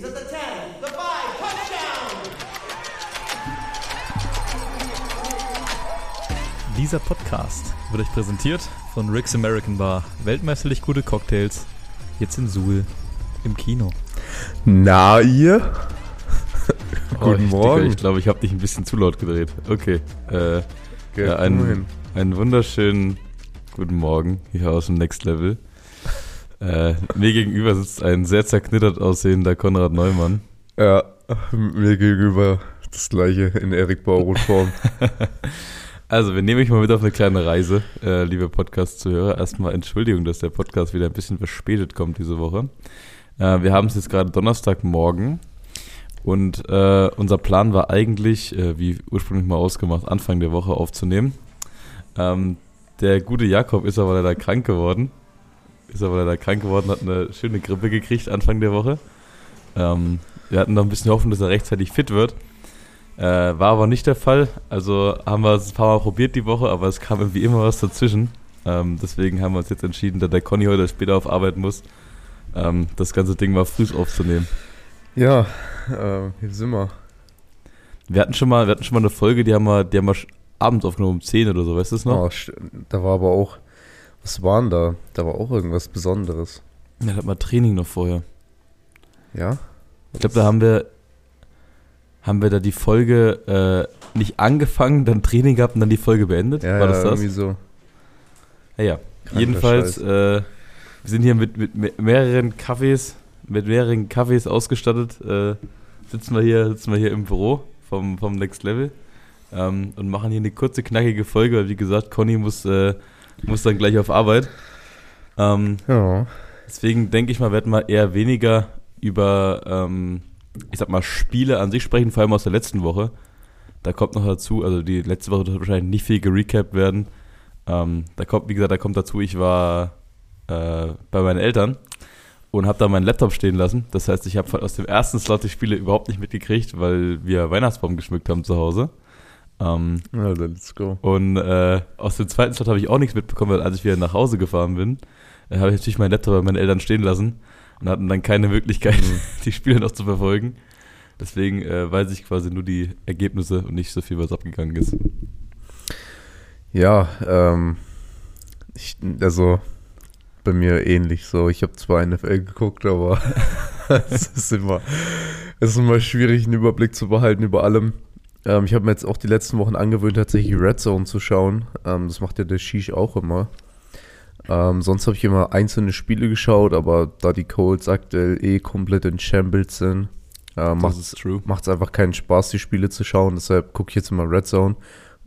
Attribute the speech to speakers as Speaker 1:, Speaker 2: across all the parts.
Speaker 1: He's at the 10, the 5, touchdown!
Speaker 2: Dieser Podcast wird euch präsentiert von Rick's American Bar. Weltmeisterlich gute Cocktails. Jetzt in Suhl im Kino.
Speaker 3: Na, ihr? Guten
Speaker 4: ich,
Speaker 3: Morgen.
Speaker 4: Ich glaube, ich habe dich ein bisschen zu laut gedreht. Okay. Äh, ja, einen, einen wunderschönen guten Morgen hier aus dem Next Level. Äh, mir gegenüber sitzt ein sehr zerknittert aussehender Konrad Neumann.
Speaker 3: Ja, mir gegenüber das gleiche in Erik Bauroth-Form.
Speaker 4: Also, wir nehmen euch mal mit auf eine kleine Reise, äh, liebe Podcast-Zuhörer. Erstmal Entschuldigung, dass der Podcast wieder ein bisschen verspätet kommt diese Woche. Äh, wir haben es jetzt gerade Donnerstagmorgen und äh, unser Plan war eigentlich, äh, wie ursprünglich mal ausgemacht, Anfang der Woche aufzunehmen. Ähm, der gute Jakob ist aber leider krank geworden. Ist aber leider krank geworden, hat eine schöne Grippe gekriegt Anfang der Woche. Ähm, wir hatten noch ein bisschen Hoffnung, dass er rechtzeitig fit wird. Äh, war aber nicht der Fall. Also haben wir es ein paar Mal probiert die Woche, aber es kam irgendwie immer was dazwischen. Ähm, deswegen haben wir uns jetzt entschieden, da der Conny heute später auf Arbeit muss, ähm, das ganze Ding mal früh aufzunehmen.
Speaker 3: ja, äh, hier sind wir.
Speaker 4: Wir hatten schon mal, wir hatten schon mal eine Folge, die haben wir, die haben wir abends aufgenommen um 10 oder so, weißt du es noch?
Speaker 3: Oh, da war aber auch, was war denn da? Da war auch irgendwas Besonderes.
Speaker 4: Ja, da hatten wir Training noch vorher.
Speaker 3: Ja?
Speaker 4: Ich glaube, da haben wir, haben wir da die Folge äh, nicht angefangen, dann Training gehabt und dann die Folge beendet.
Speaker 3: Ja,
Speaker 4: War
Speaker 3: ja,
Speaker 4: das das?
Speaker 3: irgendwie so.
Speaker 4: Ja, ja.
Speaker 3: Kranker
Speaker 4: Jedenfalls, äh, wir sind hier mit, mit me- mehreren Kaffees, mit mehreren Kaffees ausgestattet. Äh, sitzen wir hier, sitzen wir hier im Büro vom, vom Next Level ähm, und machen hier eine kurze, knackige Folge, weil wie gesagt, Conny muss, äh, muss dann gleich auf Arbeit. Ähm,
Speaker 3: Ja.
Speaker 4: deswegen denke ich mal, werden wir eher weniger über, ähm, ich sag mal, Spiele an sich sprechen, vor allem aus der letzten Woche. Da kommt noch dazu, also die letzte Woche wird wahrscheinlich nicht viel gerecapt werden. Ähm, da kommt, wie gesagt, da kommt dazu, ich war äh, bei meinen Eltern und habe da meinen Laptop stehen lassen. Das heißt, ich habe aus dem ersten Slot die Spiele überhaupt nicht mitgekriegt, weil wir Weihnachtsbaum geschmückt haben zu Hause. Ähm,
Speaker 3: Ja, let's go.
Speaker 4: und äh, aus dem zweiten Slot habe ich auch nichts mitbekommen, weil als ich wieder nach Hause gefahren bin, äh, habe ich natürlich meinen Laptop bei meinen Eltern stehen lassen und hatten dann keine Möglichkeit, die Spiele noch zu verfolgen. Deswegen äh, weiß ich quasi nur die Ergebnisse und nicht so viel, was abgegangen ist.
Speaker 3: Ja, ähm, ich, also bei mir ähnlich so. Ich habe zwar NFL geguckt, aber es ist immer, es ist immer schwierig, einen Überblick zu behalten über allem. Ähm, ich habe mir jetzt auch die letzten Wochen angewöhnt, tatsächlich Red Zone zu schauen. Ähm, das macht ja der Shish auch immer. Ähm, sonst habe ich immer einzelne Spiele geschaut, aber da die Colts aktuell eh komplett in Shambles sind, äh, macht es einfach keinen Spaß, die Spiele zu schauen. Deshalb gucke ich jetzt immer Red Zone.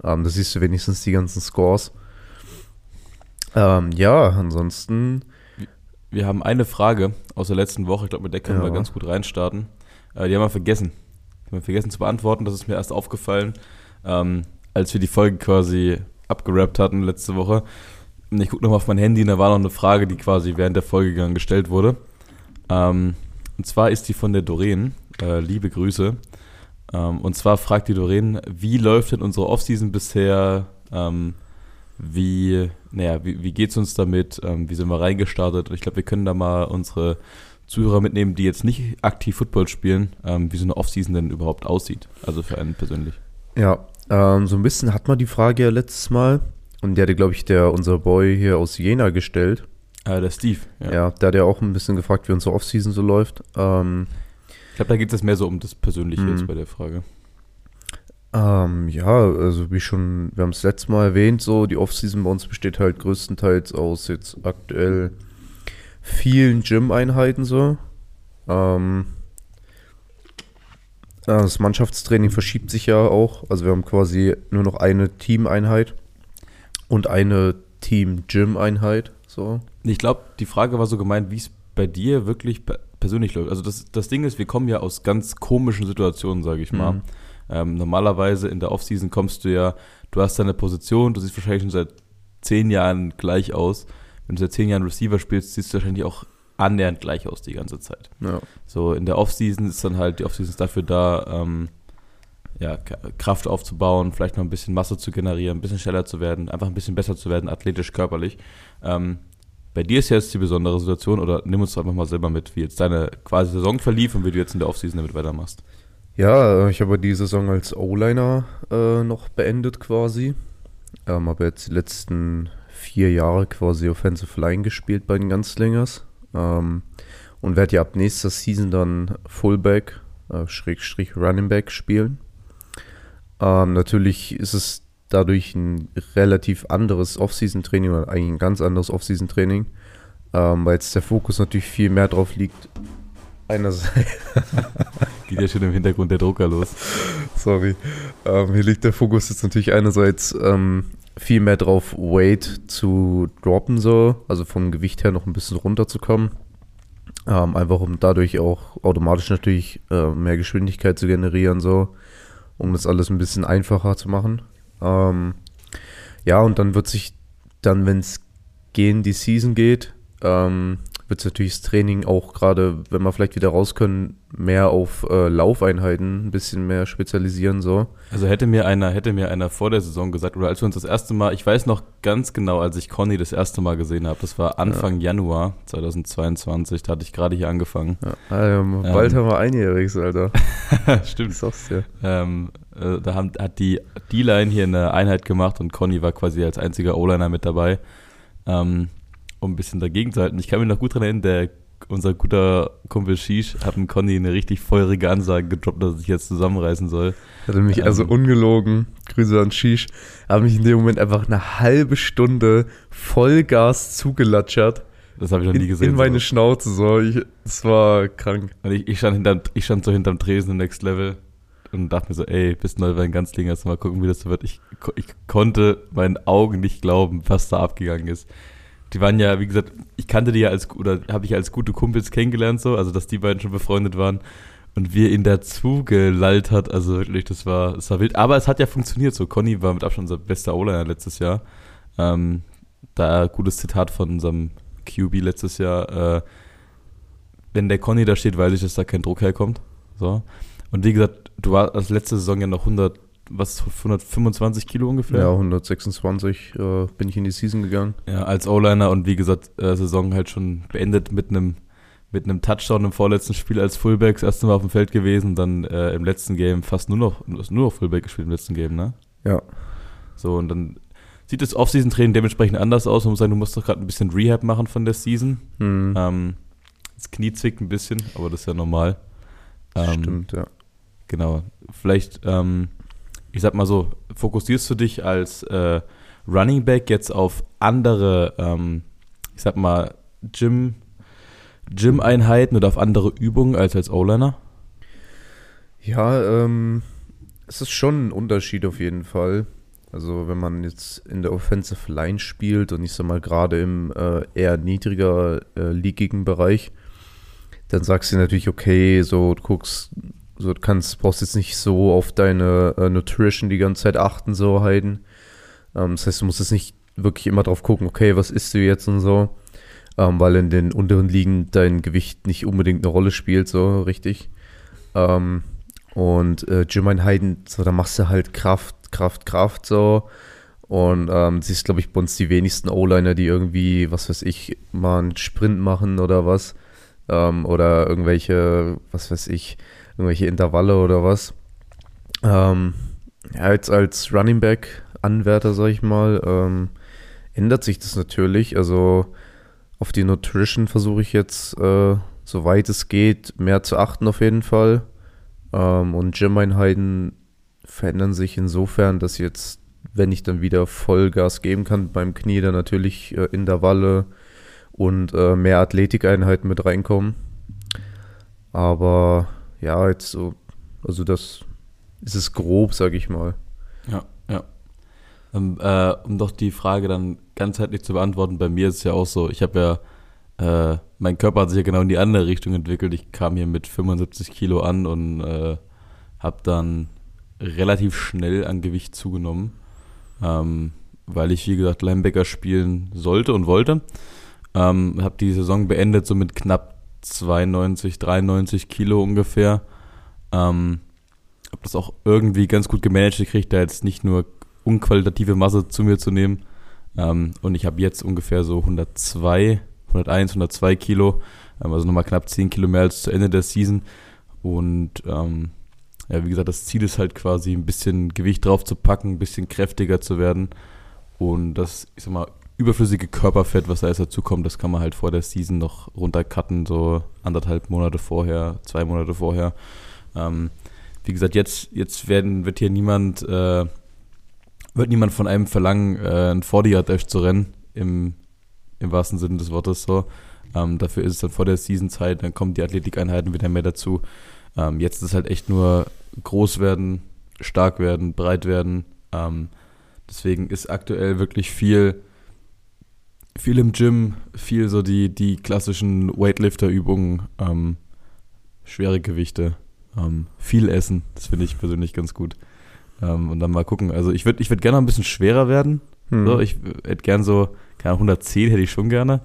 Speaker 3: Ähm, da siehst du wenigstens die ganzen Scores. Ähm, ja, ansonsten.
Speaker 4: Wir haben eine Frage aus der letzten Woche, ich glaube, mit der können
Speaker 3: Ja.
Speaker 4: wir ganz gut reinstarten. Äh, die haben wir vergessen. Wir vergessen zu beantworten, das ist mir erst aufgefallen, ähm, als wir die Folge quasi abgerappt hatten letzte Woche. Ich gucke nochmal auf mein Handy und da war noch eine Frage, die quasi während der Folge gestellt wurde. Ähm, und zwar ist die von der Doreen. Äh, liebe Grüße. Ähm, und zwar fragt die Doreen, wie läuft denn unsere Offseason bisher? Ähm, wie, naja, wie, wie geht's uns damit? Ähm, wie sind wir reingestartet? Und ich glaube, wir können da mal unsere Zuhörer mitnehmen, die jetzt nicht aktiv Football spielen, ähm, wie so eine Offseason denn überhaupt aussieht. Also für einen persönlich.
Speaker 3: Ja, ähm, so ein bisschen hat man die Frage ja letztes Mal. Und der hatte, glaube ich, der, unser Boy hier aus Jena gestellt.
Speaker 4: Äh, der Steve, ja.
Speaker 3: Ja, der hat ja auch ein bisschen gefragt, wie unsere Offseason so läuft. Ähm,
Speaker 4: Ich glaube, da geht es mehr so um das Persönliche
Speaker 3: Mhm.
Speaker 4: jetzt bei der Frage.
Speaker 3: Ähm, ja, also wie schon, wir haben es letztes Mal erwähnt, so die Offseason bei uns besteht halt größtenteils aus jetzt aktuell vielen Gym-Einheiten so. Ähm, das Mannschaftstraining verschiebt sich ja auch. Also wir haben quasi nur noch eine Teameinheit und eine Team-Gym-Einheit. So.
Speaker 4: Ich glaube, die Frage war so gemeint, wie es bei dir wirklich pe- persönlich läuft. Also das, das Ding ist, wir kommen ja aus ganz komischen Situationen, sage ich mal.
Speaker 3: Mhm.
Speaker 4: Ähm, normalerweise in der Offseason kommst du ja, du hast deine Position, du siehst wahrscheinlich schon seit zehn Jahren gleich aus. Wenn du seit zehn Jahren Receiver spielst, siehst du wahrscheinlich auch annähernd gleich aus die ganze Zeit.
Speaker 3: Ja.
Speaker 4: So in der Offseason ist dann halt, die Offseason ist dafür da, ähm, ja, Kraft aufzubauen, vielleicht noch ein bisschen Masse zu generieren, ein bisschen schneller zu werden, einfach ein bisschen besser zu werden, athletisch, körperlich. Ähm, Bei dir ist jetzt die besondere Situation, oder nimm uns doch einfach mal selber mit, wie jetzt deine quasi Saison verlief und wie du jetzt in der Offseason damit weitermachst.
Speaker 3: Ja, ich habe die Saison als O-Liner äh, noch beendet quasi. Ähm, habe jetzt die letzten vier Jahre quasi Offensive Line gespielt bei den Ganzlingers. Ähm, und werde ja ab nächster Season dann Fullback, äh, Schrägstrich Running Back spielen. Ähm, natürlich ist es dadurch ein relativ anderes Off-Season-Training oder eigentlich ein ganz anderes Off-Season-Training, ähm, weil jetzt der Fokus natürlich viel mehr drauf liegt. Einerseits,
Speaker 4: Geht ja schon im Hintergrund der Drucker los.
Speaker 3: sorry, ähm, hier liegt der Fokus jetzt natürlich einerseits ähm, viel mehr drauf, Weight zu droppen, so, also vom Gewicht her noch ein bisschen runterzukommen. Ähm, einfach um dadurch auch automatisch natürlich äh, mehr Geschwindigkeit zu generieren, so, um das alles ein bisschen einfacher zu machen. Ähm, ja, und dann wird sich dann, wenn es gehen die Season geht, ähm, wird es natürlich das Training auch gerade, wenn wir vielleicht wieder raus können, mehr auf äh, Laufeinheiten ein bisschen mehr spezialisieren, so.
Speaker 4: Also hätte mir einer, hätte mir einer vor der Saison gesagt, oder als wir uns das erste Mal, ich weiß noch ganz genau, als ich Conny das erste Mal gesehen habe, das war Anfang Januar 2022, da hatte ich gerade hier angefangen.
Speaker 3: Ja, ähm, bald haben wir einjähriges, Alter.
Speaker 4: Stimmt.
Speaker 3: Ich sag's dir.
Speaker 4: Ähm, äh, da haben, hat die D-Line hier eine Einheit gemacht und Conny war quasi als einziger O-Liner mit dabei, ähm, um ein bisschen dagegen zu halten. Ich kann mich noch gut dran erinnern, der, unser guter Kumpel Shish hat dem Conny eine richtig feurige Ansage gedroppt, dass er sich jetzt zusammenreißen soll.
Speaker 3: Hatte mich
Speaker 4: Ähm.
Speaker 3: also ungelogen, Grüße an Shish, habe mich in dem Moment einfach eine halbe Stunde Vollgas zugelatschert.
Speaker 4: Das habe ich noch nie gesehen.
Speaker 3: in meine
Speaker 4: sowas.
Speaker 3: Schnauze, so. Ich, das war krank.
Speaker 4: Und ich, ich, stand hinterm, ich stand so hinterm Tresen im Next Level und dachte mir so, ey, bist neu bei den Ganzlingers, mal gucken, wie das so wird. Ich, ich konnte meinen Augen nicht glauben, was da abgegangen ist. Die waren ja, wie gesagt, ich kannte die ja als, oder habe ich als gute Kumpels kennengelernt, so, also dass die beiden schon befreundet waren und wir ihn dazu gelallt hat, also wirklich, das war, das war wild. Aber es hat ja funktioniert, so. Conny war mit Abstand unser bester O-Liner letztes Jahr. Ähm, da gutes Zitat von unserem QB letztes Jahr, äh, wenn der Conny da steht, weiß ich, dass da kein Druck herkommt. So. Und wie gesagt, du warst als letzte Saison ja noch 100, was, 125 Kilo ungefähr?
Speaker 3: Ja, 126 äh, bin ich in die Season gegangen.
Speaker 4: Ja, als O-Liner und wie gesagt, äh, Saison halt schon beendet mit einem mit einem Touchdown im vorletzten Spiel als Fullback das erste Mal auf dem Feld gewesen, dann äh, im letzten Game fast nur noch nur noch Fullback gespielt im letzten Game, ne?
Speaker 3: Ja.
Speaker 4: So und dann sieht das Off-Season-Training dementsprechend anders aus. Man muss sagen, du musst doch gerade ein bisschen Rehab machen von der Season.
Speaker 3: Hm,
Speaker 4: Ähm, das Knie zwickt ein bisschen, aber das ist ja normal. Ähm,
Speaker 3: Stimmt, ja.
Speaker 4: Genau. Vielleicht, ähm, ich sag mal so, fokussierst du dich als äh, Running Back jetzt auf andere, ähm, ich sag mal, Gym, Gym-Einheiten oder auf andere Übungen als als O-Liner?
Speaker 3: Ja, ähm, es ist schon ein Unterschied auf jeden Fall. Also wenn man jetzt in der Offensive Line spielt und ich sag mal gerade im äh, eher niedriger äh, leagigen Bereich, dann sagst du natürlich, okay, so du guckst, so du kannst, brauchst jetzt nicht so auf deine äh, Nutrition die ganze Zeit achten, so Heiden. Ähm, das heißt, du musst jetzt nicht wirklich immer drauf gucken, okay, was isst du jetzt und so. Ähm, weil in den unteren Ligen dein Gewicht nicht unbedingt eine Rolle spielt, so richtig. Ähm, und äh, Gym-Einheiten, so, da machst du halt Kraft, Kraft, Kraft, so. Und ähm, siehst, glaube ich, bei uns die wenigsten O-Liner, die irgendwie, was weiß ich, mal einen Sprint machen oder was. Ähm, oder irgendwelche, was weiß ich, irgendwelche Intervalle oder was. Ähm, ja, jetzt als Running Back Anwärter, sag ich mal, ähm, ändert sich das natürlich. Also auf die Nutrition versuche ich jetzt, äh, soweit es geht, mehr zu achten auf jeden Fall. Ähm, und Gym-Einheiten verändern sich insofern, dass jetzt, wenn ich dann wieder Vollgas geben kann beim Knie, dann natürlich äh, Intervalle und äh, mehr Athletikeinheiten mit reinkommen. Aber ja, jetzt so, also das ist es grob, sag ich mal.
Speaker 4: Ja, ja. Ähm, äh, um doch die Frage dann ganzheitlich zu beantworten, bei mir ist es ja auch so, ich habe ja, äh, mein Körper hat sich ja genau in die andere Richtung entwickelt. Ich kam hier mit 75 Kilo an und äh, habe dann relativ schnell an Gewicht zugenommen, ähm, weil ich, wie gesagt, Linebacker spielen sollte und wollte. Ähm, habe die Saison beendet so mit knapp 92, 93 Kilo ungefähr. Ähm, habe das auch irgendwie ganz gut gemanagt gekriegt, da jetzt nicht nur unqualitative Masse zu mir zu nehmen, Ähm, und ich habe jetzt ungefähr so 102, 101, 102 Kilo, ähm, also nochmal knapp 10 Kilo mehr als zu Ende der Season. Und ähm, ja, wie gesagt, das Ziel ist halt quasi ein bisschen Gewicht drauf zu packen, ein bisschen kräftiger zu werden. Und das, ich sag mal, überflüssige Körperfett, was da jetzt dazu kommt, das kann man halt vor der Season noch runtercutten, so anderthalb Monate vorher, zwei Monate vorher. Ähm, wie gesagt, jetzt, jetzt werden, wird hier niemand, äh, wird niemand von einem verlangen, äh, ein 40 Dash zu rennen, im, im wahrsten Sinne des Wortes so. Ähm, dafür ist es dann vor der Season-Zeit, dann kommen die Athletikeinheiten wieder mehr dazu. Ähm, jetzt ist es halt echt nur groß werden, stark werden, breit werden. Ähm, deswegen ist aktuell wirklich viel, viel im Gym, viel so die, die klassischen Weightlifter-Übungen, ähm, schwere Gewichte, ähm, viel essen. Das finde ich persönlich ganz gut. Ähm, und dann mal gucken. Also ich würde ich würd gerne ein bisschen schwerer werden.
Speaker 3: Hm.
Speaker 4: So, ich hätte gern so, keine Ahnung, 110 hätte ich schon gerne.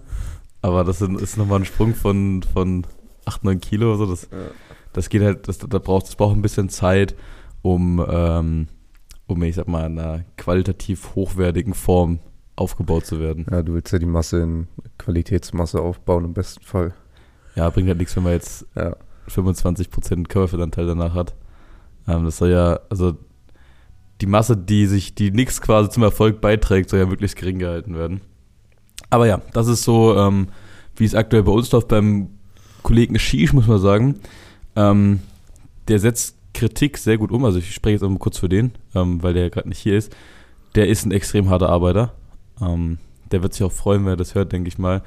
Speaker 4: Aber das sind- ist nochmal ein Sprung von, von 8, 9 Kilo. So. Das, das geht halt, das, da braucht, das braucht ein bisschen Zeit, um, ähm, um, ich sag mal, in einer qualitativ hochwertigen Form aufgebaut zu werden.
Speaker 3: Ja, du willst ja die Masse in Qualitätsmasse aufbauen im besten Fall.
Speaker 4: Ja, bringt halt nichts, wenn man jetzt
Speaker 3: Ja.
Speaker 4: 25% Körperfettanteil danach hat. Ähm, das soll ja, also die Masse, die sich, die nichts quasi zum Erfolg beiträgt, soll ja möglichst gering gehalten werden. Aber ja, das ist so, ähm, wie es aktuell bei uns läuft, beim Kollegen Shish, muss man sagen. Ähm, der setzt Kritik sehr gut um, also ich spreche jetzt auch mal kurz für den, ähm, weil der gerade nicht hier ist. Der ist ein extrem harter Arbeiter. Ähm, der wird sich auch freuen, wenn er das hört, denke ich mal.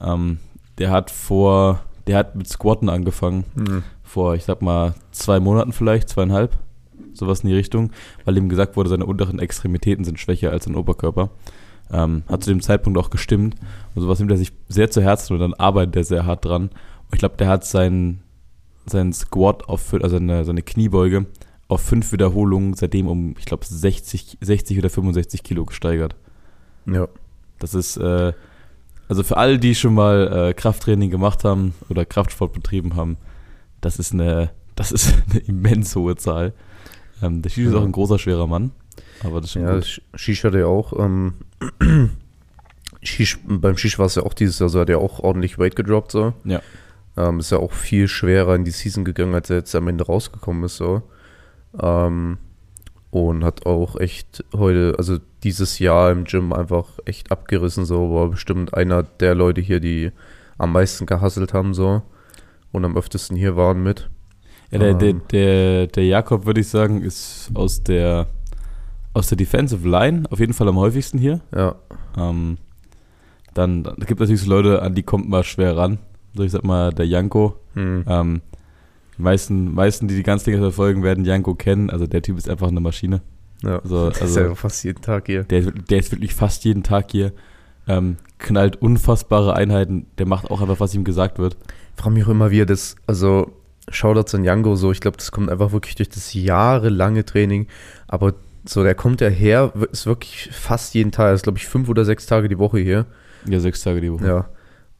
Speaker 4: Ähm, der hat vor, der hat mit Squatten angefangen
Speaker 3: Hm.
Speaker 4: vor, ich sag mal, zwei Monaten vielleicht, zweieinhalb, sowas in die Richtung, weil ihm gesagt wurde, seine unteren Extremitäten sind schwächer als sein Oberkörper. Ähm, hat zu dem Zeitpunkt auch gestimmt und sowas nimmt er sich sehr zu Herzen und dann arbeitet er sehr hart dran. Und ich glaube, der hat seinen sein Squat auf, also seine, seine Kniebeuge auf fünf Wiederholungen seitdem um, ich glaube, 60, 60 oder 65 Kilo gesteigert.
Speaker 3: Ja.
Speaker 4: Das ist, äh, also für alle, die schon mal äh, Krafttraining gemacht haben oder Kraftsport betrieben haben, das ist eine, das ist eine immens hohe Zahl. Ähm, der Shish ist
Speaker 3: Ja.
Speaker 4: auch ein großer, schwerer Mann, aber das ist schon
Speaker 3: Ja,
Speaker 4: gut.
Speaker 3: Sh- Shish hatte ja auch, ähm, Shish, beim Shish war es ja auch dieses Jahr so, hat er auch ordentlich Weight gedroppt, so.
Speaker 4: Ja.
Speaker 3: Ähm, ist ja auch viel schwerer in die Season gegangen, als er jetzt am Ende rausgekommen ist, so. Ähm, und hat auch echt heute, also dieses Jahr im Gym einfach echt abgerissen, so. War bestimmt einer der Leute hier, die am meisten gehasselt haben, so. Und am öftesten hier waren mit.
Speaker 4: Ja, der, der,
Speaker 3: Ähm.
Speaker 4: der, der Jakob, würde ich sagen, ist aus der, aus der Defensive Line auf jeden Fall am häufigsten hier.
Speaker 3: Ja,
Speaker 4: Ähm, dann dann gibt es natürlich so Leute, an die kommt man schwer ran. So, ich sag mal, der Janko,
Speaker 3: hm.
Speaker 4: Ähm, die meisten, meisten, die die ganz Dinge verfolgen, werden Janko kennen. Also der Typ ist einfach eine Maschine.
Speaker 3: ja.
Speaker 4: Also,
Speaker 3: das ist
Speaker 4: also
Speaker 3: ja fast jeden Tag hier.
Speaker 4: der, ist wirklich- der ist wirklich fast jeden Tag hier. Ähm, knallt unfassbare Einheiten. Der macht auch einfach, was ihm gesagt wird.
Speaker 3: Ich frage mich auch immer, wie er das, also Shoutouts an Django, so, ich glaube, das kommt einfach wirklich durch das jahrelange Training, aber so, der kommt ja her, ist wirklich fast jeden Tag, ist glaube ich fünf oder sechs Tage die Woche hier,
Speaker 4: Ja, sechs Tage die Woche.
Speaker 3: ja,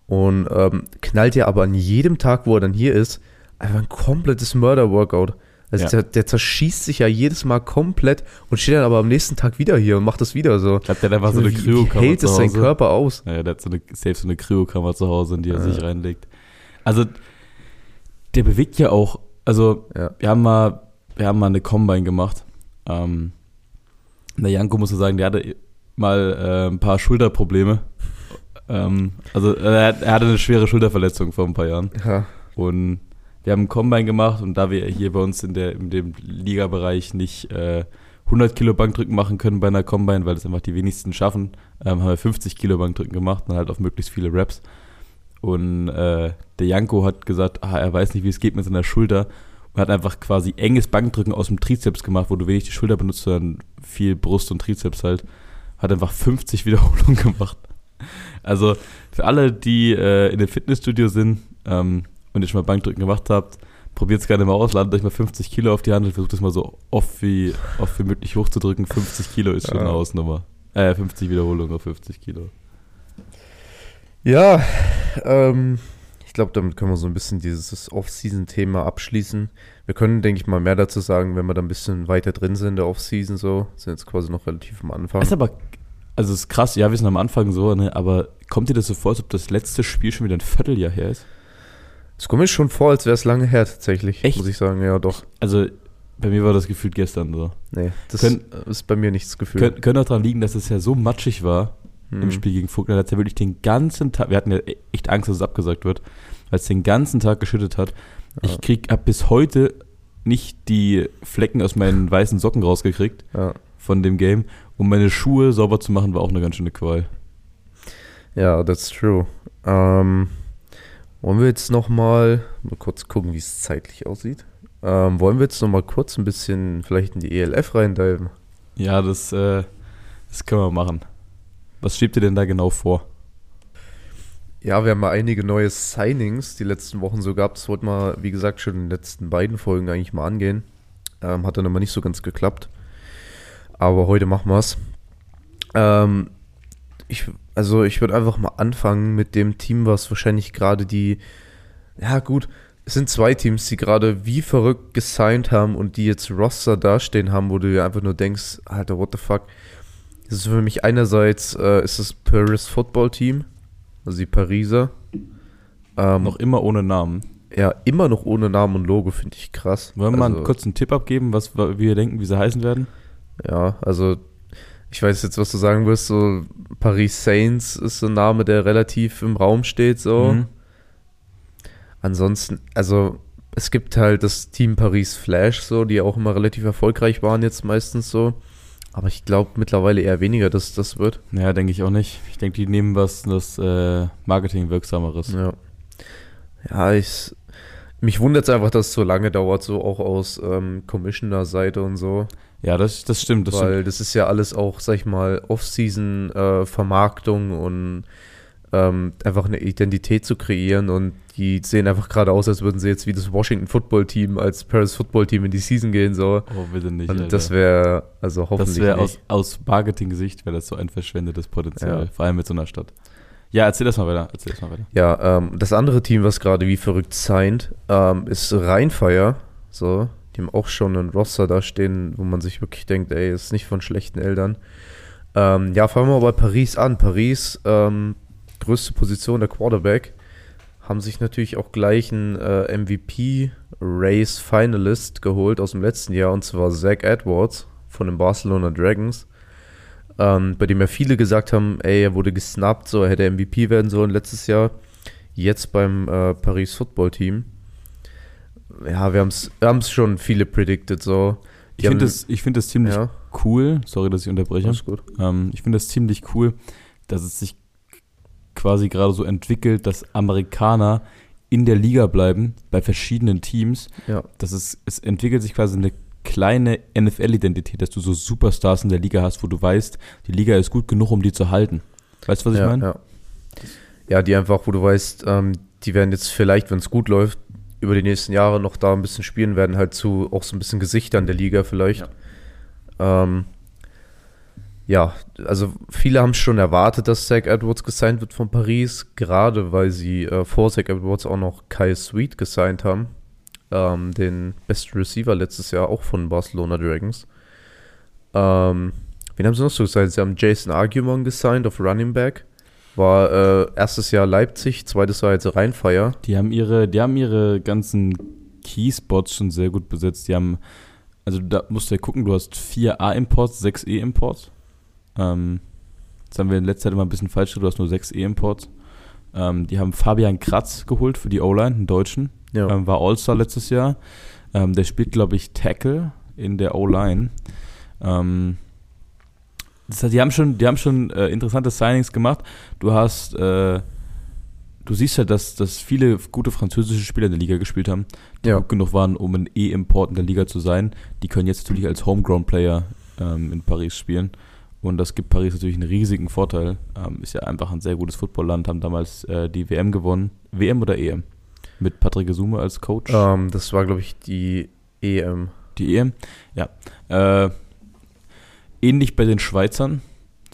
Speaker 3: und ähm, knallt ja aber an jedem Tag, wo er dann hier ist, einfach ein komplettes Murder-Workout. Also
Speaker 4: Ja.
Speaker 3: der, der zerschießt sich ja jedes Mal komplett und steht dann aber am nächsten Tag wieder hier und macht das wieder so.
Speaker 4: Ich glaube, der hat einfach so eine Kryokammer
Speaker 3: hält es sein
Speaker 4: Hause.
Speaker 3: Körper aus?
Speaker 4: Ja, der hat so eine, safe so eine Kryokammer zu Hause, in die er
Speaker 3: Ja.
Speaker 4: sich reinlegt. Also, der bewegt ja auch, also,
Speaker 3: Ja.
Speaker 4: wir haben mal, wir haben mal eine Combine gemacht. Ähm, der Janko muss sagen, der hatte mal äh, ein paar Schulterprobleme. ähm, also, er, er hatte eine schwere Schulterverletzung vor ein paar Jahren.
Speaker 3: Ja,
Speaker 4: Und wir haben einen Combine gemacht und da wir hier bei uns in, der, in dem Liga-Bereich nicht äh, 100 Kilo Bankdrücken machen können bei einer Combine, weil das einfach die wenigsten schaffen, ähm, haben wir 50 Kilo Bankdrücken gemacht und halt auf möglichst viele Reps. Und äh, der Janko hat gesagt, ah, er weiß nicht, wie es geht mit seiner Schulter und hat einfach quasi enges Bankdrücken aus dem Trizeps gemacht, wo du wenig die Schulter benutzt, sondern viel Brust und Trizeps halt. Hat einfach 50 Wiederholungen gemacht. Also für alle, die äh, in dem Fitnessstudio sind ähm, und ihr schon mal Bankdrücken gemacht habt, probiert es gerne mal aus, ladet euch mal 50 Kilo auf die Hand und versucht es mal so oft wie, oft wie möglich hochzudrücken. 50 Kilo ist schon
Speaker 3: Ja.
Speaker 4: eine Hausnummer. Äh, 50 Wiederholungen auf 50 Kilo.
Speaker 3: Ja, ähm, ich glaube, damit können wir so ein bisschen dieses Off-Season-Thema abschließen. Wir können, denke ich mal, mehr dazu sagen, wenn wir da ein bisschen weiter drin sind in der Off-Season so. Sind jetzt quasi noch relativ am Anfang.
Speaker 4: Ist aber, Also es ist krass, ja, wir sind am Anfang so, ne, aber kommt dir das so vor, als ob das letzte Spiel schon wieder ein Vierteljahr her ist?
Speaker 3: Es kommt mir schon vor, als wäre es lange her tatsächlich,
Speaker 4: Echt?
Speaker 3: muss ich sagen. Ja, doch.
Speaker 4: Also bei mir war das gefühlt gestern so.
Speaker 3: Nee, das
Speaker 4: Können-
Speaker 3: ist bei mir nichts Gefühl.
Speaker 4: Kön könnte auch daran liegen, dass es ja so matschig war
Speaker 3: Hm.
Speaker 4: im Spiel gegen Vogtland, es ja wirklich den ganzen Tag, wir hatten ja echt Angst, dass es abgesagt wird, weil es den ganzen Tag geschüttet hat. Ich
Speaker 3: Ja.
Speaker 4: krieg ab bis heute nicht die Flecken aus meinen weißen Socken rausgekriegt
Speaker 3: Ja.
Speaker 4: von dem Game. Um meine Schuhe sauber zu machen, war auch eine ganz schöne Qual.
Speaker 3: Ja, that's true. Ähm, wollen wir jetzt noch mal, kurz gucken, wie es zeitlich aussieht? Ähm, wollen wir jetzt noch mal kurz ein bisschen vielleicht in die ELF reindiven?
Speaker 4: Ja, das, äh, das können wir machen. Was schiebt ihr denn da genau vor?
Speaker 3: Ja, wir haben mal einige neue Signings die letzten Wochen so gehabt. Das wollten wir, wie gesagt, schon in den letzten beiden Folgen eigentlich mal angehen. Ähm, hat dann aber nicht so ganz geklappt. Aber heute machen wir es. Ähm, ich, also ich würde einfach mal anfangen mit dem Team, was wahrscheinlich gerade die, ja gut, es sind zwei Teams, die gerade wie verrückt gesigned haben und die jetzt Roster dastehen haben, wo du dir einfach nur denkst, Alter, what the fuck. Das ist für mich einerseits äh, ist das Paris Football Team, also die Pariser. Ähm,
Speaker 4: Noch immer ohne Namen.
Speaker 3: ja, immer noch ohne Namen und Logo, finde ich krass.
Speaker 4: Wollen wir mal
Speaker 3: Also,
Speaker 4: einen Tipp abgeben, was wie wir denken, wie sie heißen werden?
Speaker 3: Ja, also ich weiß jetzt, was du sagen wirst. So Paris Saints ist so ein Name, der relativ im Raum steht. So.
Speaker 4: Mhm.
Speaker 3: Ansonsten, also es gibt halt das Team Paris Flash, so, die auch immer relativ erfolgreich waren jetzt meistens so. Aber ich glaube mittlerweile eher weniger, dass das wird.
Speaker 4: Ja, denke ich auch nicht. Ich denke, die nehmen was das äh, Marketing wirksameres.
Speaker 3: Ja. Ja, ich. Mich wundert es einfach, dass es so lange dauert, so auch aus ähm, Commissioner-Seite und so.
Speaker 4: Ja, das, das stimmt. Das
Speaker 3: weil
Speaker 4: stimmt.
Speaker 3: das ist ja alles auch, sag ich mal, Off-Season-Vermarktung und ähm, einfach eine Identität zu kreieren und die sehen einfach gerade aus, als würden sie jetzt wie das Washington Football Team als Paris Football Team in die Season gehen so.
Speaker 4: Oh, bitte nicht.
Speaker 3: Und
Speaker 4: Alter.
Speaker 3: das wäre also hoffentlich
Speaker 4: Das wäre aus,
Speaker 3: nicht.
Speaker 4: aus Marketing-Sicht wäre das so ein verschwendetes Potenzial,
Speaker 3: Ja.
Speaker 4: vor allem mit so einer Stadt. Ja, erzähl das mal weiter. Erzähl das mal weiter.
Speaker 3: Ja, ähm, das andere Team, was gerade wie verrückt signed, ähm, ist Rheinfire. So, die haben auch schon einen Roster da stehen, wo man sich wirklich denkt, ey, ist nicht von schlechten Eltern. Ähm, ja, fangen wir mal bei Paris an. Paris, ähm, größte Position der Quarterback, haben sich natürlich auch gleich einen äh, MVP-Race Finalist geholt aus dem letzten Jahr, und zwar Zach Edwards von den Barcelona Dragons. Ähm, bei dem ja viele gesagt haben, ey, er wurde gesnappt, so er hätte MVP werden sollen letztes Jahr. Jetzt beim äh, Paris Football Team. Ja, wir haben es haben's schon viele predicted, so.
Speaker 4: Ich finde das, ich find das ziemlich
Speaker 3: ja,
Speaker 4: cool. Sorry, dass ich unterbreche.
Speaker 3: alles gut.
Speaker 4: Ähm, ich finde das ziemlich cool, dass es sich quasi gerade so entwickelt, dass Amerikaner in der Liga bleiben, bei verschiedenen Teams.
Speaker 3: Ja,
Speaker 4: Dass es, es entwickelt sich quasi eine kleine NFL-Identität, dass du so Superstars in der Liga hast, wo du weißt, die Liga ist gut genug, um die zu halten. Weißt du, was ich
Speaker 3: ja,
Speaker 4: meine?
Speaker 3: ja. ja, die einfach, wo du weißt, ähm, die werden jetzt vielleicht, wenn es gut läuft, über die nächsten Jahre noch da ein bisschen spielen, werden halt zu auch so ein bisschen Gesichtern der Liga vielleicht. Ähm, ja, also viele haben schon erwartet, dass Zach Edwards gesigned wird von Paris, gerade weil sie äh, vor Zach Edwards auch noch Kai Sweet gesigned haben, ähm, den besten Receiver letztes Jahr auch von Barcelona Dragons. Ähm, wen haben sie noch so gesigned? Sie haben Jason Argumon gesigned auf Running Back. War äh, erstes Jahr Leipzig, zweites Jahr jetzt Rheinfire.
Speaker 4: Die haben ihre, die haben ihre ganzen Keyspots schon sehr gut besetzt. Die haben, also da musst du ja gucken, du hast vier A-Imports, sechs E-Imports. Ähm, das haben wir in letzter Zeit immer ein bisschen falsch, du hast nur sechs E-Imports. Ähm, die haben Fabian Kratz geholt für die O-Line, einen Deutschen.
Speaker 3: Ja.
Speaker 4: Ähm, war All-Star letztes Jahr. Ähm, der spielt, glaube ich, Tackle in der O-Line. Ähm, das heißt, die haben schon, die haben schon äh, interessante Signings gemacht. Du hast, äh, du siehst ja, dass, dass viele gute französische Spieler in der Liga gespielt haben, die
Speaker 3: Ja.
Speaker 4: gut genug waren, um ein E-Import in der Liga zu sein. Die können jetzt natürlich als Homegrown-Player ähm, in Paris spielen. Und das gibt Paris natürlich einen riesigen Vorteil. Ähm, ist ja einfach ein sehr gutes Footballland, haben damals äh, die WM gewonnen. WM oder EM? Mit Patrick Gesume als Coach.
Speaker 3: Ähm, das war, glaube ich, die EM.
Speaker 4: Die EM, ja. Äh, ähnlich bei den Schweizern.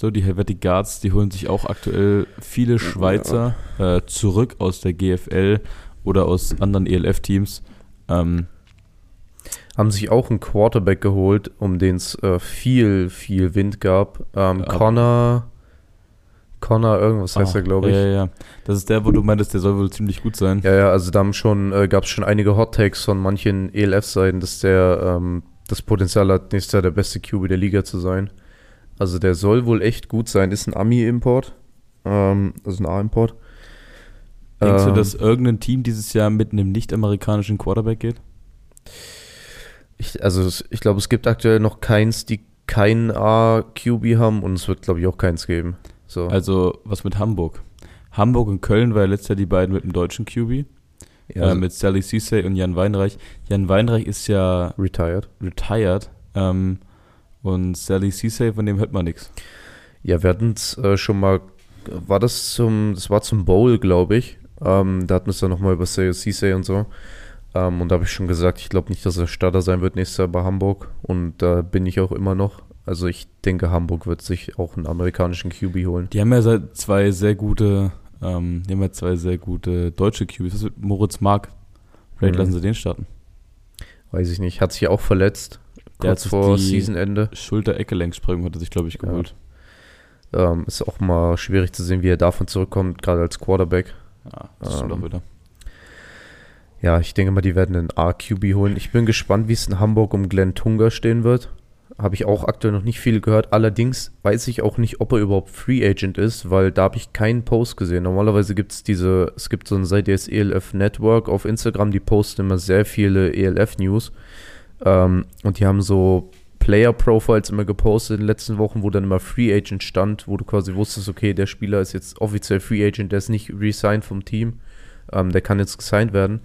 Speaker 4: So, die Helvetic Guards, die holen sich auch aktuell viele Schweizer äh, zurück aus der GFL oder aus anderen ELF-Teams. Ähm,
Speaker 3: Haben sich auch einen Quarterback geholt, um den es äh, viel, viel Wind gab. Ähm. Connor Connor, irgendwas heißt
Speaker 4: Ah,
Speaker 3: er, glaube ich.
Speaker 4: Ja, ja, ja. Das ist der, wo du meintest, der soll wohl ziemlich gut sein.
Speaker 3: Ja, ja, also da haben schon, äh, gab es schon einige Hot Takes von manchen ELF-Seiten, dass der ähm, das Potenzial hat, nächstes Jahr der beste QB der Liga zu sein. Also der soll wohl echt gut sein. Ist ein Ami-Import. Ähm, also ein A-Import.
Speaker 4: Denkst du,
Speaker 3: Ähm,
Speaker 4: dass irgendein Team dieses Jahr mit einem nicht-amerikanischen Quarterback geht?
Speaker 3: Ich, also ich glaube, es gibt aktuell noch keins, die keinen A-QB haben und es wird, glaube ich, auch keins geben. So.
Speaker 4: Also, was mit Hamburg? Hamburg und Köln war ja letztes Jahr die beiden mit dem deutschen QB.
Speaker 3: Ja,
Speaker 4: äh, mit Sally Cisse und Jan Weinreich. Jan Weinreich ist ja
Speaker 3: retired.
Speaker 4: retired. Ähm, und Sally Cisse, von dem hört man nichts.
Speaker 3: Ja, wir hatten es äh, schon mal, war das zum, das war zum Bowl, glaube ich. Ähm, da hatten wir es dann nochmal über Cisse und so. Ähm, und da habe ich schon gesagt, ich glaube nicht, dass er Starter sein wird nächstes Jahr bei Hamburg. Und da bin ich auch immer noch. Also ich denke, Hamburg wird sich auch einen amerikanischen QB holen.
Speaker 4: Die haben ja seit zwei sehr gute, ähm, die haben ja zwei sehr gute deutsche QBs. Was mit Moritz Mark? Vielleicht
Speaker 3: Mhm.
Speaker 4: lassen sie den starten.
Speaker 3: Weiß ich nicht. Hat sich ja auch verletzt.
Speaker 4: Der
Speaker 3: Kurz vor Seasonende.
Speaker 4: Schulter-Ecke-Längsprung hat er sich, glaube ich,
Speaker 3: Ja.
Speaker 4: geholt.
Speaker 3: Ähm, ist auch mal schwierig zu sehen, wie er davon zurückkommt, gerade als Quarterback.
Speaker 4: Ja, das
Speaker 3: Ähm,
Speaker 4: auch wieder.
Speaker 3: Ja, ich denke mal, die werden einen A-QB holen. Ich bin gespannt, wie es in Hamburg um Glenn Tunga stehen wird. Habe ich auch aktuell noch nicht viel gehört. Allerdings weiß ich auch nicht, ob er überhaupt Free Agent ist, weil da habe ich keinen Post gesehen. Normalerweise gibt es diese, es gibt so eine Seite, heißt ELF Network auf Instagram, die posten immer sehr viele ELF-News. Ähm, und die haben so Player-Profiles immer gepostet in den letzten Wochen, wo dann immer Free Agent stand, wo du quasi wusstest, okay, der Spieler ist jetzt offiziell Free Agent, der ist nicht resigned vom Team. Ähm, der kann jetzt gesigned werden.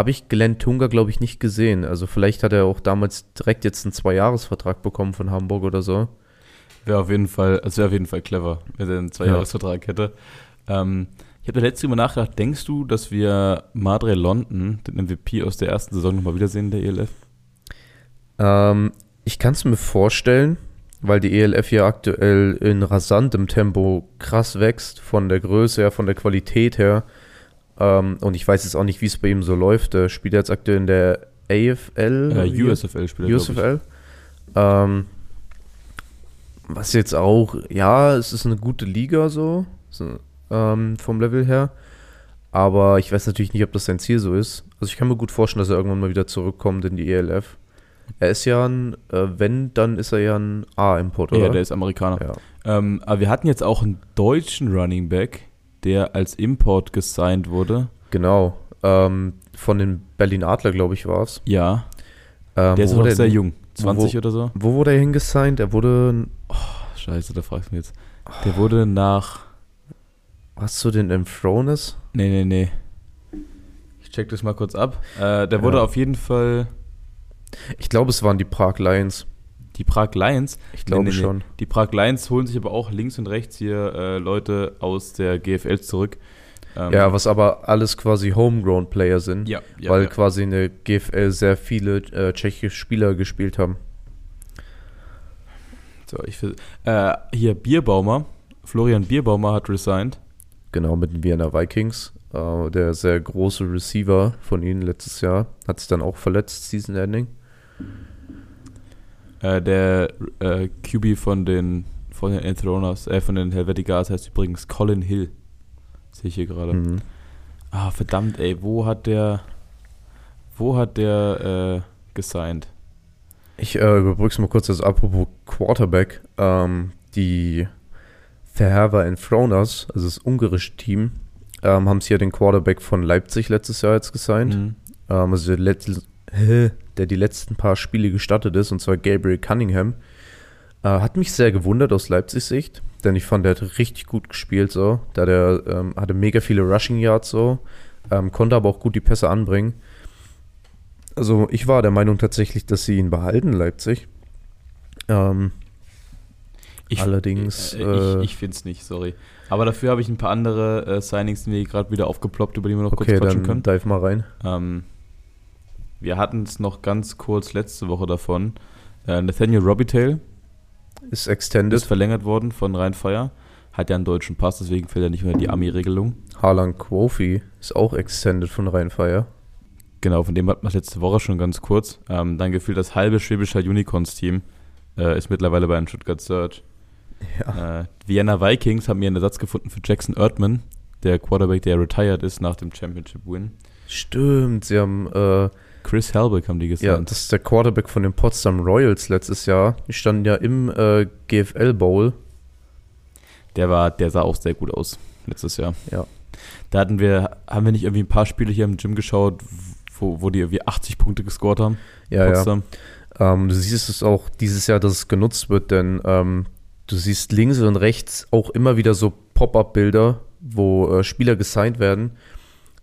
Speaker 3: Habe ich Glenn Tunga, glaube ich, nicht gesehen. Also vielleicht hat er auch damals direkt jetzt einen Zwei-Jahres-Vertrag bekommen von Hamburg oder so.
Speaker 4: Wäre auf jeden Fall, also wäre auf jeden Fall clever, wenn er einen Zweijahresvertrag hätte. Ähm, ich habe da letztens drüber nachgedacht, denkst du, dass wir Madre London, den MVP aus der ersten Saison, nochmal wiedersehen in der ELF?
Speaker 3: Ähm, ich kann es mir vorstellen, weil die ELF ja aktuell in rasantem Tempo krass wächst, von der Größe her, von der Qualität her. Ähm, und ich weiß jetzt auch nicht, wie es bei ihm so läuft. Der spielt jetzt aktuell in der AFL.
Speaker 4: Äh,
Speaker 3: wie?
Speaker 4: USFL-Spieler, glaube
Speaker 3: USFL. Ähm, was jetzt auch, ja, es ist eine gute Liga so, so ähm, vom Level her. Aber ich weiß natürlich nicht, ob das sein Ziel so ist. Also ich kann mir gut vorstellen, dass er irgendwann mal wieder zurückkommt in die ELF. Er ist ja ein, äh, wenn, dann ist er ja ein A-Import,
Speaker 4: ich.
Speaker 3: oder?
Speaker 4: Ja, der ist Amerikaner.
Speaker 3: Ja.
Speaker 4: Ähm, aber wir hatten jetzt auch einen deutschen Running Back, der als Import gesigned wurde.
Speaker 3: Genau. Ähm, von den Berlin Adler, glaube ich, war es.
Speaker 4: Ja,
Speaker 3: Ähm,
Speaker 4: der ist noch
Speaker 3: wurde
Speaker 4: sehr jung, 20
Speaker 3: wo-
Speaker 4: oder so.
Speaker 3: Wo wurde er hingesigned? Er wurde,
Speaker 4: Scheiße, da fragst du mich jetzt. Der wurde nach,
Speaker 3: hast du den Emphronis?
Speaker 4: nee, nee, nee. Ich check das mal kurz ab. Äh, der wurde
Speaker 3: Ja.
Speaker 4: auf jeden Fall
Speaker 3: Ich glaube, es waren die Prag Lions.
Speaker 4: Die Prag Lions.
Speaker 3: Ich glaube
Speaker 4: Nee, nee, nee.
Speaker 3: schon.
Speaker 4: Die Prag Lions holen sich aber auch links und rechts hier äh, Leute aus der GFL zurück. Ähm,
Speaker 3: Ja, was aber alles quasi Homegrown Player sind,
Speaker 4: ja, ja,
Speaker 3: weil
Speaker 4: ja.
Speaker 3: quasi in der GFL sehr viele äh, tschechische Spieler gespielt haben.
Speaker 4: So, ich äh, hier Bierbaumer, Florian Bierbaumer hat resigned.
Speaker 3: Genau, mit den Vienna Vikings. Äh, der sehr große Receiver von ihnen letztes Jahr hat sich dann auch verletzt, Season Ending.
Speaker 4: Äh, der äh, QB von den von den Enthroners, äh, von den Helveticars heißt übrigens Colin Hill. Sehe ich hier gerade.
Speaker 3: Mhm.
Speaker 4: Ah, verdammt, ey, wo hat der wo hat der äh, gesigned?
Speaker 3: Ich äh, überbrück's mal kurz, also apropos Quarterback. Ähm, die Verherber Enthroners, also das ungarische Team, ähm, haben sich ja den Quarterback von Leipzig letztes Jahr jetzt gesigned.
Speaker 4: Mhm.
Speaker 3: ähm, also hä, der die letzten paar Spiele gestartet ist, und zwar Gabriel Cunningham. Äh, hat mich sehr gewundert aus Leipzigs Sicht, denn ich fand, der hat richtig gut gespielt, so. Da der ähm, hatte mega viele Rushing Yards, so. Ähm, konnte aber auch gut die Pässe anbringen. Also, ich war der Meinung tatsächlich, dass sie ihn behalten, Leipzig. Ähm,
Speaker 4: Ich,
Speaker 3: Allerdings,
Speaker 4: Äh,
Speaker 3: äh,
Speaker 4: ich ich finde es nicht, sorry. Aber dafür habe ich ein paar andere äh, Signings, die mir gerade wieder aufgeploppt, über die wir noch
Speaker 3: okay,
Speaker 4: kurz quatschen
Speaker 3: dann
Speaker 4: können.
Speaker 3: dive mal rein.
Speaker 4: Ähm, wir hatten es noch ganz kurz letzte Woche davon. Äh, Nathaniel Robitaille
Speaker 3: Ist extended.
Speaker 4: ist verlängert worden von Rhein-Fire. Hat ja einen deutschen Pass, deswegen fällt er nicht mehr in die Ami-Regelung.
Speaker 3: Harlan Quofi ist auch extended von Rheinfire.
Speaker 4: Genau, von dem hatten wir letzte Woche schon ganz kurz. Ähm, dann gefühlt das halbe Schwäbischer Unicorns-Team äh, ist mittlerweile bei einem Stuttgart Search.
Speaker 3: Ja.
Speaker 4: Äh, Vienna Vikings haben ihren Ersatz gefunden für Jackson Erdmann, der Quarterback, der retired ist nach dem Championship-Win.
Speaker 3: Stimmt, sie haben, äh,
Speaker 4: Chris Helbeck haben die
Speaker 3: ja,
Speaker 4: gesigned.
Speaker 3: das ist der Quarterback von den Potsdam Royals letztes Jahr. Die standen ja im äh, GFL Bowl.
Speaker 4: Der war, der sah auch sehr gut aus letztes Jahr.
Speaker 3: Ja.
Speaker 4: Da hatten wir, haben wir nicht irgendwie ein paar Spiele hier im Gym geschaut, wo, wo die irgendwie 80 Punkte gescored haben?
Speaker 3: Ja, ja. Ähm, du siehst es auch dieses Jahr, dass es genutzt wird, denn ähm, du siehst links und rechts auch immer wieder so Pop-up-Bilder, wo äh, Spieler gesigned werden,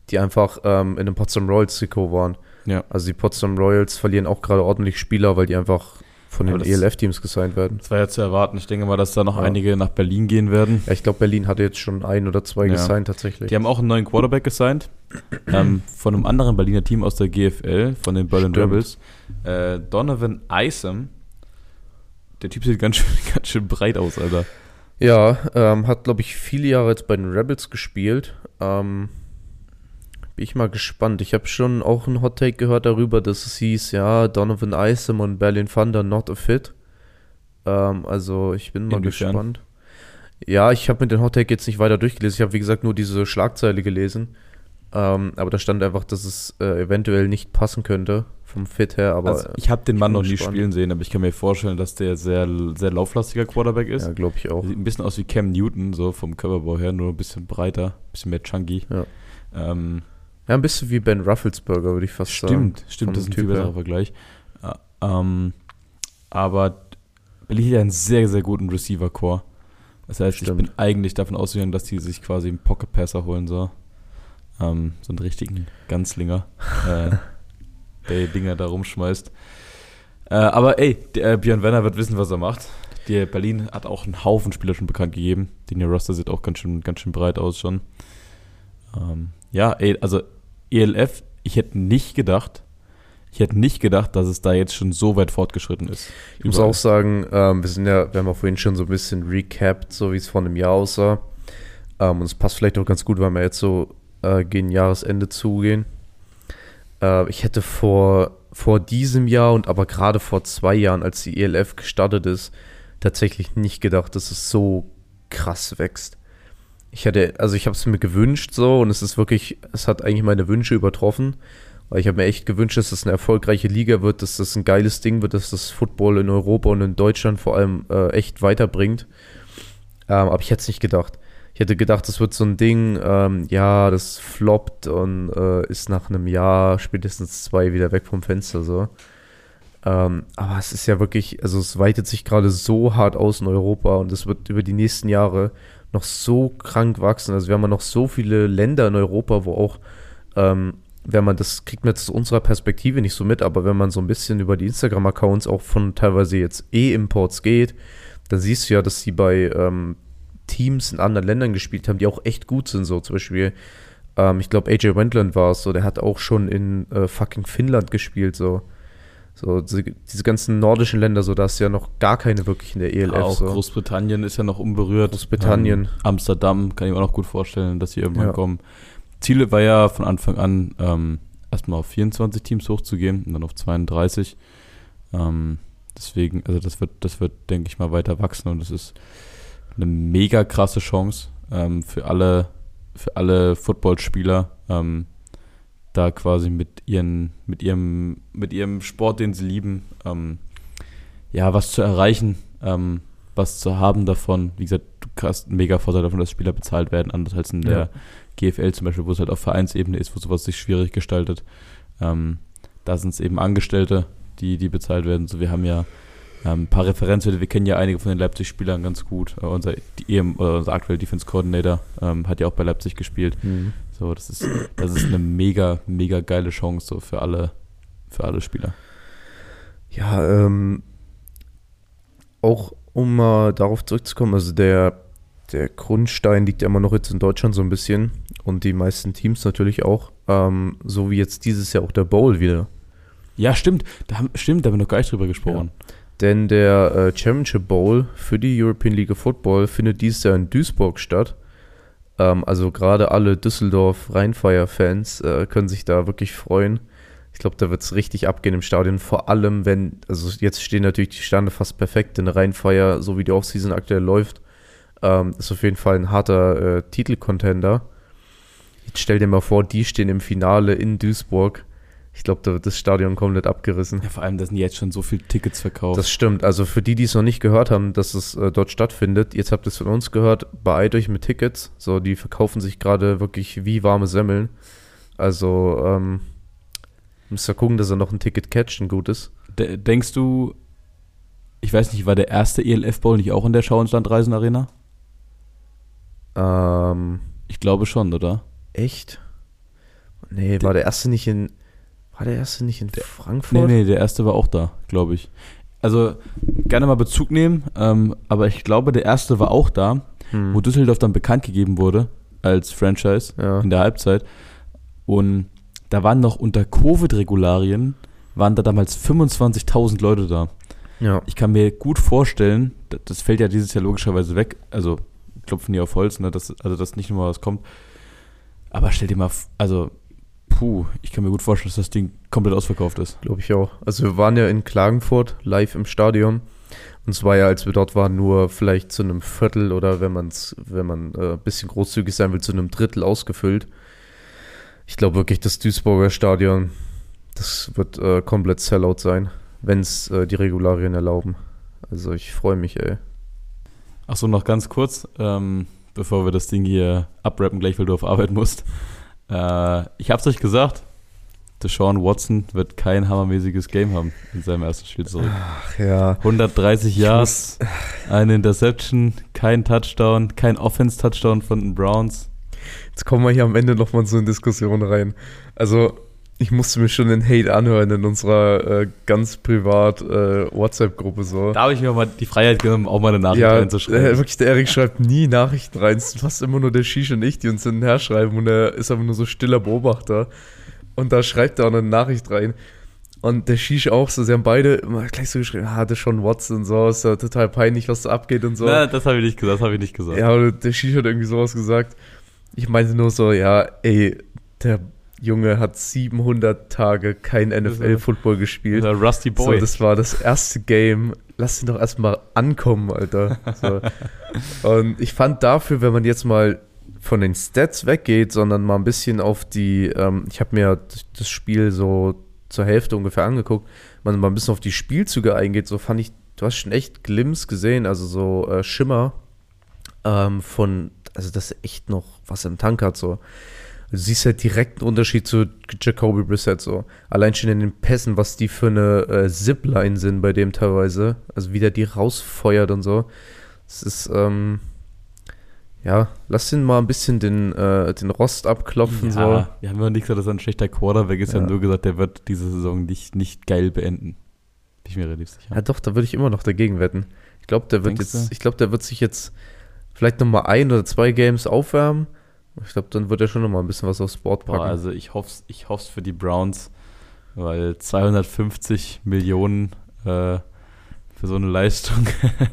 Speaker 3: die einfach ähm, in dem Potsdam Royals Trikot waren.
Speaker 4: Ja.
Speaker 3: Also die Potsdam Royals verlieren auch gerade ordentlich Spieler, weil die einfach von
Speaker 4: Aber
Speaker 3: den ELF-Teams gesigned werden.
Speaker 4: Das war ja zu erwarten. Ich denke mal, dass da noch
Speaker 3: Ja.
Speaker 4: einige nach Berlin gehen werden.
Speaker 3: Ja, ich glaube, Berlin hatte jetzt schon ein oder zwei
Speaker 4: Ja.
Speaker 3: gesigned tatsächlich.
Speaker 4: Die haben auch einen neuen Quarterback gesigned. ähm, von einem anderen Berliner Team aus der GFL, von den Berlin
Speaker 3: Stimmt.
Speaker 4: Rebels. Äh, Donovan Isom. Der Typ sieht ganz schön, ganz schön breit aus, Alter.
Speaker 3: Ja, ähm, hat, glaube ich, viele Jahre jetzt bei den Rebels gespielt. Ähm, bin ich mal gespannt. Ich habe schon auch einen Hot Take gehört darüber, dass es hieß, ja, Donovan Isom und Berlin Thunder not a fit. Ähm, also ich bin mal
Speaker 4: Inwiefern?
Speaker 3: gespannt. Ja, ich habe mir den Hot Take jetzt nicht weiter durchgelesen. Ich habe, wie gesagt, nur diese Schlagzeile gelesen. Ähm, aber da stand einfach, dass es äh, eventuell nicht passen könnte vom Fit her. Aber
Speaker 4: Also, ich habe den Mann noch nie
Speaker 3: gespannt.
Speaker 4: spielen sehen, aber ich kann mir vorstellen, dass der sehr, sehr lauflastiger Quarterback ist.
Speaker 3: ja, glaube ich auch.
Speaker 4: Sieht ein bisschen aus wie Cam Newton, so vom Körperbau her, nur ein bisschen breiter, ein bisschen mehr chunky.
Speaker 3: Ja.
Speaker 4: Ähm,
Speaker 3: Ja, ein bisschen wie Ben Rufflesberger, würde ich fast sagen.
Speaker 4: stimmt, stimmt, das ist ein viel besserer. Vergleich. Äh, ähm, aber Berlin hat ja einen sehr, sehr guten Receiver-Core. Das heißt,
Speaker 3: Stimmt.
Speaker 4: ich bin eigentlich davon ausgegangen, dass die sich quasi einen Pocket-Passer holen, so. Ähm, so einen richtigen Ganzlinger, äh, der Dinger da rumschmeißt. Äh, aber ey, der äh, Björn Werner wird wissen, was er macht. Die Berlin hat auch einen Haufen Spieler schon bekannt gegeben. Den ihr Roster sieht auch ganz schön, ganz schön breit aus schon. Ähm, ja, ey, also ELF, ich hätte nicht gedacht, ich hätte nicht gedacht, dass es da jetzt schon so weit fortgeschritten ist.
Speaker 3: Ich muss auch sagen, ähm, wir sind ja, wir haben ja vorhin schon so ein bisschen recapped, so wie es vor einem Jahr aussah. Ähm, und es passt vielleicht auch ganz gut, weil wir jetzt so äh, gegen Jahresende zugehen. Äh, ich hätte vor, vor diesem Jahr und aber gerade vor zwei Jahren, als die ELF gestartet ist, tatsächlich nicht gedacht, dass es so krass wächst. Ich hätte, also ich habe es mir gewünscht so und es ist wirklich, es hat eigentlich meine Wünsche übertroffen. Weil ich habe mir echt gewünscht, dass das eine erfolgreiche Liga wird, dass das ein geiles Ding wird, dass das Football in Europa und in Deutschland vor allem äh, echt weiterbringt. Ähm, aber ich hätte es nicht gedacht. Ich hätte gedacht, das wird so ein Ding, ähm, ja, das floppt und äh, ist nach einem Jahr, spätestens zwei, wieder weg vom Fenster so. Ähm, aber es ist ja wirklich, also es weitet sich gerade so hart aus in Europa und es wird über die nächsten Jahre noch so krank wachsen. Also wir haben ja noch so viele Länder in Europa, wo auch ähm, wenn man das kriegt man jetzt aus unserer Perspektive nicht so mit, aber wenn man so ein bisschen über die Instagram-Accounts auch von teilweise jetzt E-Imports geht, dann siehst du ja, dass sie bei ähm, Teams in anderen Ländern gespielt haben, die auch echt gut sind. So zum Beispiel, ähm, ich glaube, AJ Wendland war es, so, der hat auch schon in äh, fucking Finnland gespielt, so. So, diese, ganzen nordischen Länder, so, da ist ja noch gar keine wirklich in der ELF.
Speaker 4: auch
Speaker 3: so.
Speaker 4: Großbritannien ist ja noch unberührt.
Speaker 3: Großbritannien.
Speaker 4: Ähm, Amsterdam kann ich mir auch noch gut vorstellen, dass sie irgendwann
Speaker 3: Ja.
Speaker 4: kommen. Ziele war ja von Anfang an, ähm, erstmal auf 24 Teams hochzugehen und dann auf 32. Ähm, deswegen, also das wird, das wird, denke ich mal, weiter wachsen und es ist eine mega krasse Chance ähm, für alle, für alle Footballspieler, ähm, da quasi mit ihren, mit ihrem, mit ihrem Sport, den sie lieben, ähm, ja, was zu erreichen, ähm, was zu haben davon. Wie gesagt, du hast einen mega Vorteil davon, dass Spieler bezahlt werden, anders als in der GFL zum Beispiel, wo es halt auf Vereinsebene ist, wo sowas sich schwierig gestaltet. Ähm, da sind es eben Angestellte, die, die bezahlt werden. So, wir haben ja ähm, ein paar Referenzwerte, wir kennen ja einige von den Leipzig-Spielern ganz gut. Äh, unser, die, EM, oder unser aktueller Defense Coordinator ähm, hat ja auch bei Leipzig gespielt.
Speaker 3: Mhm.
Speaker 4: So, das ist, das ist eine mega, mega geile Chance so für alle, für alle Spieler.
Speaker 3: Ja, ähm, auch um mal darauf zurückzukommen, also der, der Grundstein liegt ja immer noch jetzt in Deutschland so ein bisschen und die meisten Teams natürlich auch, ähm, so wie jetzt dieses Jahr auch der Bowl wieder.
Speaker 4: Ja, stimmt. Da haben, stimmt, da haben wir noch gar nicht drüber gesprochen.
Speaker 3: Denn der äh, Championship Bowl für die European League of Football findet dieses Jahr in Duisburg statt. Ähm, also gerade alle Düsseldorf-Rheinfire-Fans äh, können sich da wirklich freuen. Ich glaube, da wird es richtig abgehen im Stadion. Vor allem, wenn, also jetzt stehen natürlich die Sterne fast perfekt in der Reihenfeier, so wie die Offseason aktuell läuft. Ähm, ist auf jeden Fall ein harter äh, Titelcontender. Jetzt stell dir mal vor, die stehen im Finale in Duisburg. Ich glaube, da wird das Stadion komplett abgerissen.
Speaker 4: Ja, vor allem, da sind jetzt schon so viele Tickets verkauft.
Speaker 3: Das stimmt. Also für die, die es noch nicht gehört haben, dass es äh, dort stattfindet, jetzt habt ihr es von uns gehört, beeilt euch mit Tickets. So, die verkaufen sich gerade wirklich wie warme Semmeln. Also, ähm, müsst ihr gucken, dass er noch ein Ticket catcht, ein gutes.
Speaker 4: De denkst du, ich weiß nicht, war der erste ELF Bowl nicht auch in der Schauenstand Reisen Arena?
Speaker 3: Ähm,
Speaker 4: Ich glaube schon, oder?
Speaker 3: echt? Nee, war der erste nicht in, war der erste nicht in
Speaker 4: Nee,
Speaker 3: Frankfurt?
Speaker 4: nee, der erste war auch da, glaube ich. Also gerne mal Bezug nehmen, ähm, aber ich glaube, der erste war auch da,
Speaker 3: Hm.
Speaker 4: wo Düsseldorf dann bekannt gegeben wurde als Franchise
Speaker 3: Ja.
Speaker 4: in der Halbzeit. Und da waren noch unter Covid-Regularien, waren da damals 25.000 Leute da.
Speaker 3: Ja.
Speaker 4: Ich kann mir gut vorstellen, das fällt ja dieses Jahr logischerweise weg, also klopfen die auf Holz, ne, dass, also dass nicht nochmal was kommt. Aber stell dir mal, also, puh, ich kann mir gut vorstellen, dass das Ding komplett ausverkauft ist.
Speaker 3: Glaube ich auch. Also wir waren ja in Klagenfurt live im Stadion. Und es war ja, als wir dort waren, nur vielleicht zu einem Viertel oder wenn man es, wenn man äh, ein bisschen großzügig sein will, zu einem Drittel ausgefüllt. Ich glaube wirklich, das Duisburger Stadion, das wird äh, komplett Sellout sein, wenn es äh, die Regularien erlauben. Also ich freue mich, ey.
Speaker 4: Achso, noch ganz kurz, ähm, bevor wir das Ding hier abrappen, gleich weil du auf Arbeit musst. Äh, ich hab's euch gesagt, Deshaun Watson wird kein hammermäßiges Game haben in seinem ersten Spiel zurück.
Speaker 3: Ach ja.
Speaker 4: 130 Yards, eine Interception, kein Touchdown, kein Offense-Touchdown von den Browns.
Speaker 3: Jetzt kommen wir hier am Ende nochmal so in Diskussion rein. Also, ich musste mir schon den Hate anhören in unserer äh, ganz privat äh, WhatsApp-Gruppe so.
Speaker 4: Da habe ich mir mal die Freiheit genommen, auch mal eine Nachricht
Speaker 3: ja, äh,
Speaker 4: reinzuschreiben.
Speaker 3: wirklich, der Erik schreibt nie Nachrichten rein. Es ist fast immer nur der Shish und ich, die uns hinterher schreiben und er ist aber nur so stiller Beobachter. Und da schreibt er auch eine Nachricht rein. Und der Shish auch so, sie haben beide immer gleich so geschrieben, ah, das ist schon Watson und so, ist ja total peinlich, was da abgeht und so.
Speaker 4: Na, das habe ich nicht gesagt, das habe ich nicht gesagt.
Speaker 3: Ja, und der Shish hat irgendwie sowas gesagt. Ich meinte nur so, ja, ey, der Junge hat 700 Tage kein NFL-Football gespielt.
Speaker 4: Der Rusty
Speaker 3: So,
Speaker 4: Boy.
Speaker 3: das war das erste Game. Lass ihn doch erstmal ankommen, Alter. So. Und ich fand dafür, wenn man jetzt mal von den Stats weggeht, sondern mal ein bisschen auf die, ähm, ich habe mir das Spiel so zur Hälfte ungefähr angeguckt, man mal ein bisschen auf die Spielzüge eingeht, so fand ich, du hast schon echt Glimps gesehen, also so äh, Schimmer ähm, von, also das echt noch was im Tank hat, so. Du siehst halt direkt einen Unterschied zu Jacoby Brissett so. Allein schon in den Pässen, was die für eine äh, Zipline sind bei dem teilweise. Also wie der die rausfeuert und so. Es ist, ähm, ja, lass ihn mal ein bisschen den, äh, den Rost abklopfen. so.
Speaker 4: ja, wir haben ja nicht gesagt, dass er ein schlechter Quarterback ist. Wir haben
Speaker 3: Ja.
Speaker 4: nur gesagt, der wird diese Saison nicht, nicht geil beenden. Bin ich mir relativ sicher.
Speaker 3: Ja, doch, da würde ich immer noch dagegen wetten. Ich glaube, der wird
Speaker 4: Denkst
Speaker 3: jetzt,
Speaker 4: du?
Speaker 3: ich glaube, der wird sich jetzt vielleicht noch mal ein oder zwei Games aufwärmen. Ich glaube, dann wird er schon noch mal ein bisschen was aufs Board packen.
Speaker 4: Boah, also ich hoffe es ich hoff's für die Browns, weil 250 Millionen äh, für so eine Leistung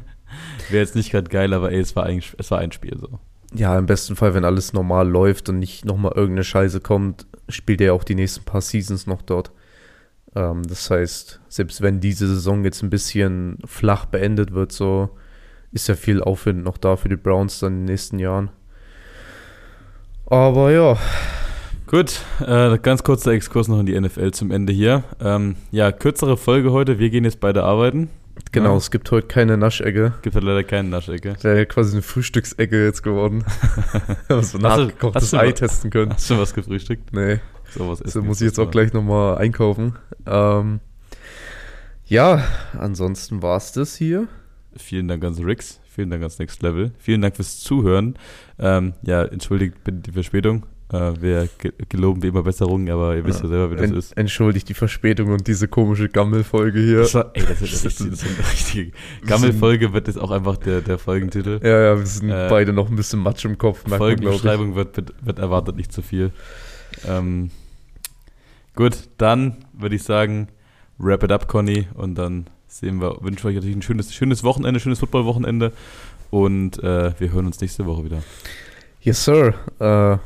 Speaker 4: wäre jetzt nicht gerade geil, aber ey, es war, eigentlich, es war ein Spiel so.
Speaker 3: Ja, im besten Fall, wenn alles normal läuft und nicht nochmal irgendeine Scheiße kommt, spielt er auch die nächsten paar Seasons noch dort. Ähm, das heißt, selbst wenn diese Saison jetzt ein bisschen flach beendet wird, so ist ja viel Aufwind noch da für die Browns dann in den nächsten Jahren. Aber ja,
Speaker 4: Gut, äh, ganz kurzer Exkurs noch in die NFL zum Ende hier. Ähm, ja, kürzere Folge heute. Wir gehen jetzt beide arbeiten.
Speaker 3: genau,
Speaker 4: Ja.
Speaker 3: es gibt heute keine Naschecke.
Speaker 4: Gibt halt leider keine Naschecke.
Speaker 3: Wäre ja quasi eine Frühstücksecke jetzt geworden. so nachgekochtes Ei
Speaker 4: mal-
Speaker 3: testen können.
Speaker 4: Hast du was gefrühstückt?
Speaker 3: Nee.
Speaker 4: So was
Speaker 3: So muss ich jetzt auch gleich nochmal einkaufen. Ähm, ja, ansonsten war es das hier.
Speaker 4: Vielen Dank ans Rix. Vielen Dank ans Next Level. Vielen Dank fürs Zuhören. Ähm, ja, entschuldigt bitte die Verspätung. Äh, wir ge- geloben wie immer Besserungen, aber ihr wisst ja, selber, wie das
Speaker 3: En-
Speaker 4: ist.
Speaker 3: Entschuldigt die Verspätung und diese komische Gammelfolge hier.
Speaker 4: Das war, ey, das ist,
Speaker 3: Das
Speaker 4: das ist, eine richtige Gammelfolge wird jetzt auch einfach der, der Folgentitel.
Speaker 3: ja, ja, wir sind
Speaker 4: Äh,
Speaker 3: beide noch ein bisschen Matsch im Kopf.
Speaker 4: Folgenbeschreibung wird, wird, wird erwartet nicht zu viel. Ähm, gut, dann würde ich sagen, wrap it up, Conny, und dann sehen wir, wünschen wir euch natürlich ein schönes, schönes Wochenende, schönes Football-Wochenende und äh, wir hören uns nächste Woche wieder.
Speaker 3: Yes, Sir. Äh,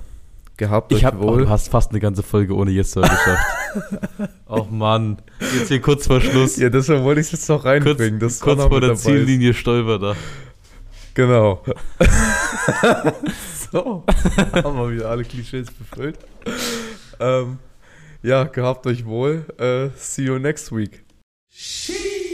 Speaker 3: gehabt
Speaker 4: Ich
Speaker 3: euch
Speaker 4: habe, oh,
Speaker 3: wohl.
Speaker 4: du hast fast eine ganze Folge ohne Yes Sir geschafft. Och Mann, jetzt hier kurz vor Schluss.
Speaker 3: Ja, deshalb wollte ich es jetzt noch
Speaker 4: kurz
Speaker 3: reinbringen.
Speaker 4: kurz
Speaker 3: Donner
Speaker 4: vor der. Ziellinie stolpert er.
Speaker 3: Genau. so, haben wir wieder alle Klischees befüllt. Ähm, ja, gehabt euch wohl. Äh, see you next week.
Speaker 1: She